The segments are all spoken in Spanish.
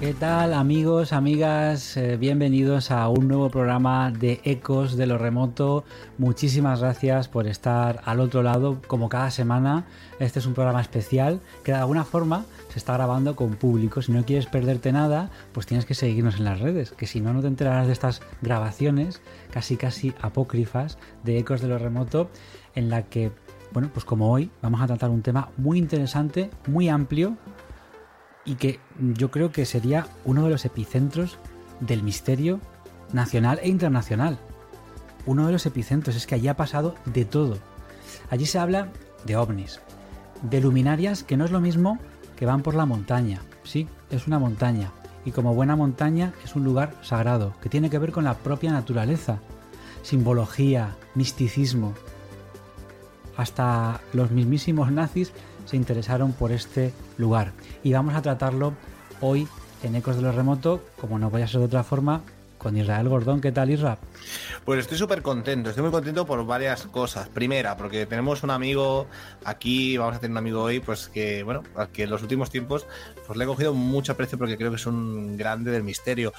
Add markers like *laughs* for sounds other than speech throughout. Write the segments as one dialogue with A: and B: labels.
A: ¿Qué tal amigos, amigas? Eh, bienvenidos a un nuevo programa de Ecos de lo Remoto. Muchísimas gracias por estar al otro lado como cada semana. Este es un programa especial que de alguna forma se está grabando con público. Si no quieres perderte nada, pues tienes que seguirnos en las redes, que si no, no te enterarás de estas grabaciones casi casi apócrifas de Ecos de lo Remoto en la que, bueno, pues como hoy vamos a tratar un tema muy interesante, muy amplio y que yo creo que sería uno de los epicentros del misterio nacional e internacional. Uno de los epicentros es que allí ha pasado de todo. Allí se habla de ovnis, de luminarias que no es lo mismo que van por la montaña. Sí, es una montaña. Y como buena montaña es un lugar sagrado, que tiene que ver con la propia naturaleza. Simbología, misticismo. Hasta los mismísimos nazis se interesaron por este lugar. Y vamos a tratarlo hoy en Ecos de lo Remoto, como no vaya a ser de otra forma, con Israel Gordón. ¿Qué tal, Israel?
B: Pues estoy súper contento, estoy muy contento por varias cosas. Primera, porque tenemos un amigo aquí, vamos a tener un amigo hoy, pues que, bueno, que en los últimos tiempos pues le he cogido mucho aprecio porque creo que es un grande del misterio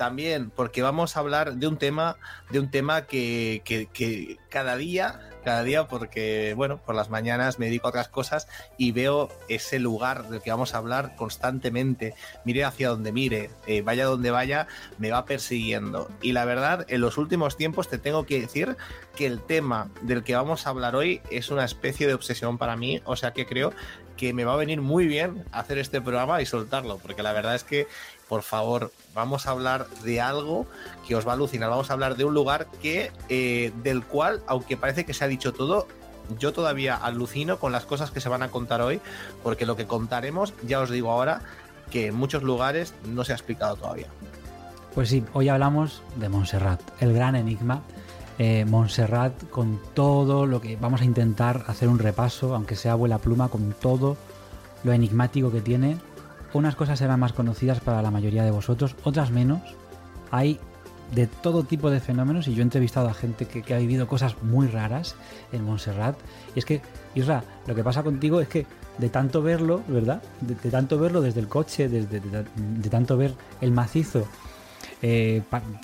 B: también porque vamos a hablar de un tema, de un tema que, que, que, cada día, cada día, porque bueno, por las mañanas me dedico a otras cosas y veo ese lugar del que vamos a hablar constantemente. Mire hacia donde mire, eh, vaya donde vaya, me va persiguiendo. Y la verdad, en los últimos tiempos te tengo que decir que el tema del que vamos a hablar hoy es una especie de obsesión para mí, o sea que creo que me va a venir muy bien hacer este programa y soltarlo, porque la verdad es que por favor, vamos a hablar de algo que os va a alucinar. Vamos a hablar de un lugar que, eh, del cual, aunque parece que se ha dicho todo, yo todavía alucino con las cosas que se van a contar hoy, porque lo que contaremos, ya os digo ahora, que en muchos lugares no se ha explicado todavía.
A: Pues sí, hoy hablamos de Montserrat, el gran enigma. Eh, Montserrat con todo lo que vamos a intentar hacer un repaso, aunque sea abuela pluma, con todo lo enigmático que tiene unas cosas serán más conocidas para la mayoría de vosotros, otras menos. Hay de todo tipo de fenómenos y yo he entrevistado a gente que, ha vivido cosas muy raras en Montserrat. Y es que, Isra, lo que pasa contigo es que de tanto verlo, ¿verdad? De, tanto verlo desde el coche, desde, de, de tanto ver el macizo, eh,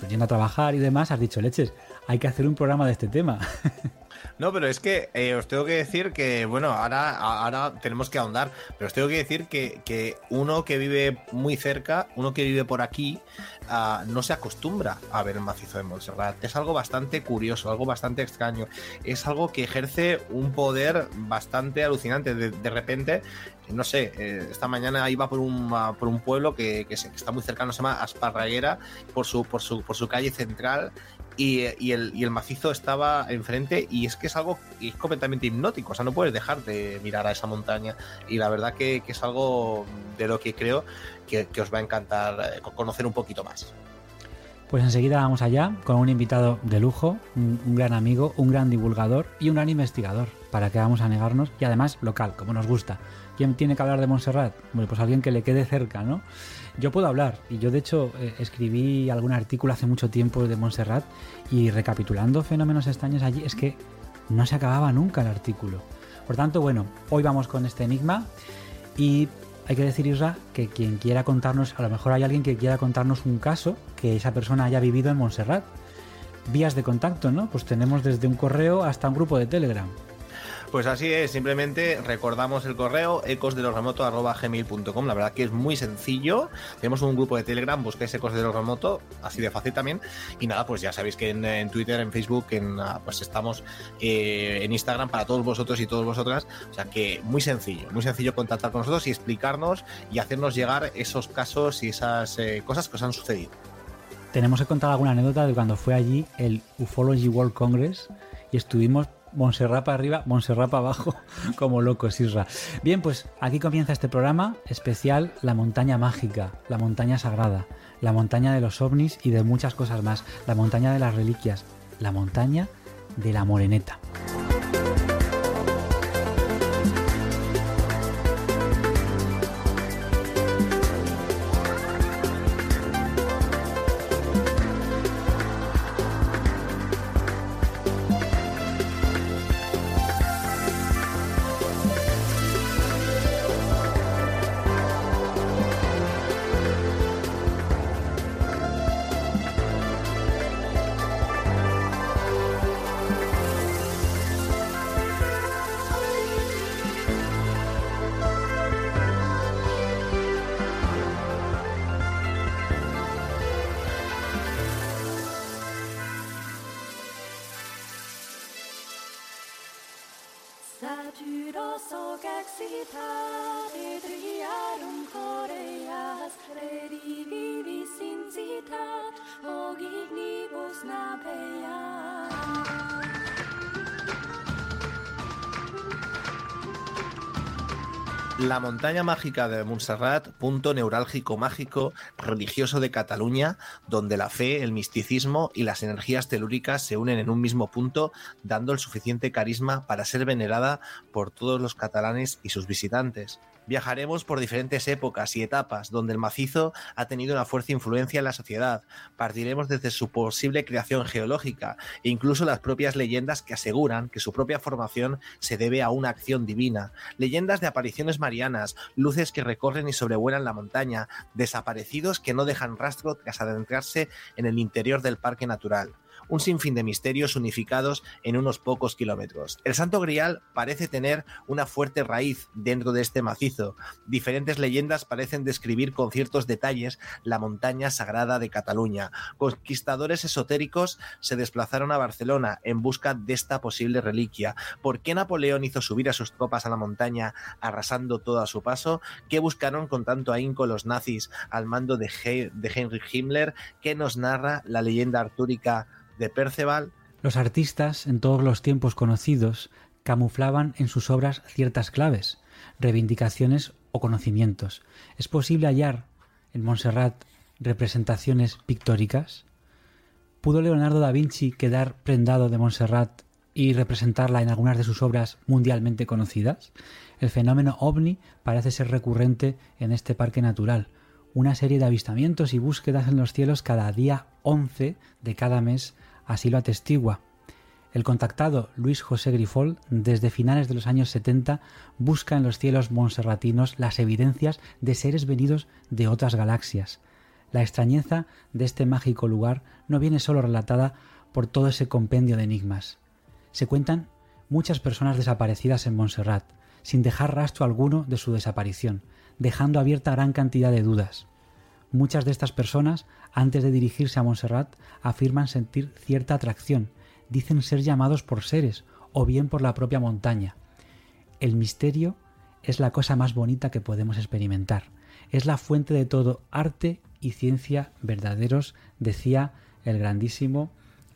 A: yendo a trabajar y demás, has dicho, leches, hay que hacer un programa de este tema. *laughs*
B: No, pero es que eh, os tengo que decir que, bueno, ahora, ahora tenemos que ahondar, pero os tengo que decir que, que uno que vive muy cerca, uno que vive por aquí, uh, no se acostumbra a ver el macizo de Montserrat. Es algo bastante curioso, algo bastante extraño. Es algo que ejerce un poder bastante alucinante. De, de repente, no sé, eh, esta mañana iba por un, por un pueblo que, que, está muy cercano, se llama Asparraguera, por su, por su, por su calle central. Y, y, el, y, el, macizo estaba enfrente y es que es algo es completamente hipnótico, o sea, no puedes dejar de mirar a esa montaña y la verdad que, que es algo de lo que creo que, que, os va a encantar eh, conocer un poquito más.
A: Pues enseguida vamos allá con un invitado de lujo, un, gran amigo, un gran divulgador y un gran investigador, para que vamos a negarnos y además local, como nos gusta. ¿Quién tiene que hablar de Montserrat? Bueno, pues alguien que le quede cerca, ¿no? Yo puedo hablar, y yo de hecho eh, escribí algún artículo hace mucho tiempo de Montserrat y recapitulando fenómenos extraños allí, es que no se acababa nunca el artículo. Por tanto, bueno, hoy vamos con este enigma y hay que decir, Isra, que quien quiera contarnos, a lo mejor hay alguien que quiera contarnos un caso que esa persona haya vivido en Montserrat. Vías de contacto, ¿no? Pues tenemos desde un correo hasta un grupo de Telegram.
B: Pues así es, simplemente recordamos el correo ecosdelosremoto.gmail.com La verdad que es muy sencillo. Tenemos un grupo de Telegram, busquéis ecos de los remoto, así de fácil también. Y nada, pues ya sabéis que en, Twitter, en Facebook, en, pues estamos eh, en Instagram para todos vosotros y todas vosotras. O sea que muy sencillo, muy sencillo contactar con nosotros y explicarnos y hacernos llegar esos casos y esas eh, cosas que os han sucedido.
A: tenemos que contar alguna anécdota de cuando fue allí el Ufology World Congress y estuvimos Montserrat para arriba, Montserrat para abajo, *laughs* como locos, Isra. Bien, pues aquí comienza este programa especial La montaña mágica, la montaña sagrada, la montaña de los ovnis y de muchas cosas más, la montaña de las reliquias, la montaña de la moreneta. Satyros hoc excitare triarum choreas, redivivis incitat, hoc ignibus napeas.
B: La montaña mágica de Montserrat, punto neurálgico mágico religioso de Cataluña, donde la fe, el misticismo y las energías telúricas se unen en un mismo punto, dando el suficiente carisma para ser venerada por todos los catalanes y sus visitantes. Viajaremos por diferentes épocas y etapas donde el macizo ha tenido una fuerte influencia en la sociedad. Partiremos desde su posible creación geológica e incluso las propias leyendas que aseguran que su propia formación se debe a una acción divina. Leyendas de apariciones marianas, luces que recorren y sobrevuelan la montaña, desaparecidos que no dejan rastro tras adentrarse en el interior del parque natural un sinfín de misterios unificados en unos pocos kilómetros. El Santo Grial parece tener una fuerte raíz dentro de este macizo. Diferentes leyendas parecen describir con ciertos detalles la montaña sagrada de Cataluña. Conquistadores esotéricos se desplazaron a Barcelona en busca de esta posible reliquia. ¿Por qué Napoleón hizo subir a sus tropas a la montaña arrasando todo a su paso? ¿Qué buscaron con tanto ahínco los nazis al mando de, de Heinrich Himmler? ¿Qué nos narra la leyenda artúrica de Perceval.
A: Los artistas, en todos los tiempos conocidos, camuflaban en sus obras ciertas claves, reivindicaciones o conocimientos. ¿Es posible hallar en Montserrat representaciones pictóricas? ¿Pudo Leonardo da Vinci quedar prendado de Montserrat y representarla en algunas de sus obras mundialmente conocidas? El fenómeno ovni parece ser recurrente en este parque natural. Una serie de avistamientos y búsquedas en los cielos cada día 11 de cada mes así lo atestigua. El contactado Luis José Grifol, desde finales de los años 70, busca en los cielos monserratinos las evidencias de seres venidos de otras galaxias. La extrañeza de este mágico lugar no viene solo relatada por todo ese compendio de enigmas. Se cuentan muchas personas desaparecidas en Montserrat, sin dejar rastro alguno de su desaparición, dejando abierta gran cantidad de dudas. Muchas de estas personas, antes de dirigirse a Montserrat, afirman sentir cierta atracción, dicen ser llamados por seres o bien por la propia montaña. El misterio es la cosa más bonita que podemos experimentar. Es la fuente de todo arte y ciencia verdaderos, decía el grandísimo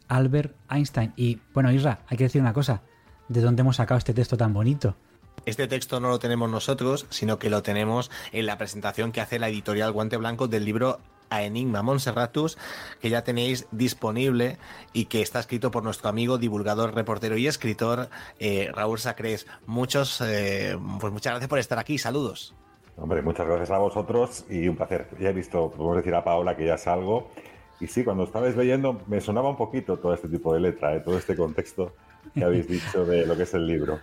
A: Albert Einstein. Y bueno, Isra, hay que decir una cosa. ¿De dónde hemos sacado este texto tan bonito?
B: Este texto no lo tenemos nosotros, sino que lo tenemos en la presentación que hace la editorial Guante Blanco del libro a Enigma Monserratus, que ya tenéis disponible y que está escrito por nuestro amigo, divulgador, reportero y escritor eh, Raúl Sacrés. Muchos, eh, pues muchas gracias por estar aquí. Saludos.
C: Hombre, muchas gracias a vosotros y un placer. Ya he visto, podemos decir a Paola que ya salgo. Y sí, cuando estabais leyendo me sonaba un poquito todo este tipo de letra, ¿eh? todo este contexto que habéis dicho de lo que es el libro.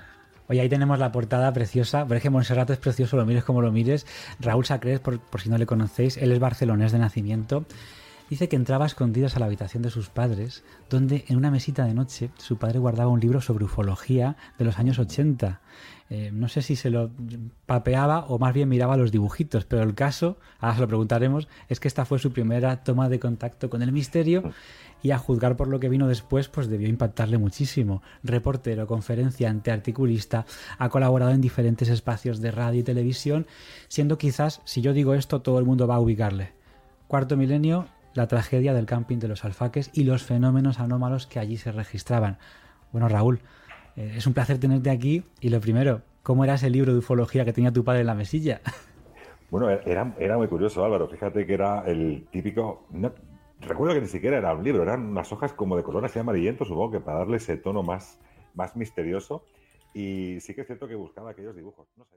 A: Oye, ahí tenemos la portada preciosa. Pero es que es precioso, lo mires como lo mires. Raúl Sacrés, por si no le conocéis, él es barcelonés de nacimiento. Dice que entraba escondidas a la habitación de sus padres, donde en una mesita de noche su padre guardaba un libro sobre ufología de los años 80. Eh, no sé si se lo papeaba o más bien miraba los dibujitos, pero el caso, ahora se lo preguntaremos, es que esta fue su primera toma de contacto con el misterio y a juzgar por lo que vino después, pues debió impactarle muchísimo. Reportero, conferenciante, articulista, ha colaborado en diferentes espacios de radio y televisión, siendo quizás, si yo digo esto, todo el mundo va a ubicarle. Cuarto milenio la tragedia del camping de los alfaques y los fenómenos anómalos que allí se registraban. Bueno, Raúl, eh, es un placer tenerte aquí y lo primero, ¿cómo era ese libro de ufología que tenía tu padre en la mesilla? *laughs*
C: Bueno, era, era muy curioso, Álvaro. Fíjate que era el típico... recuerdo que ni siquiera era un libro, eran unas hojas como de color así amarillento, supongo que para darle ese tono más, más misterioso. Y sí que es cierto que buscaba aquellos dibujos. No sé.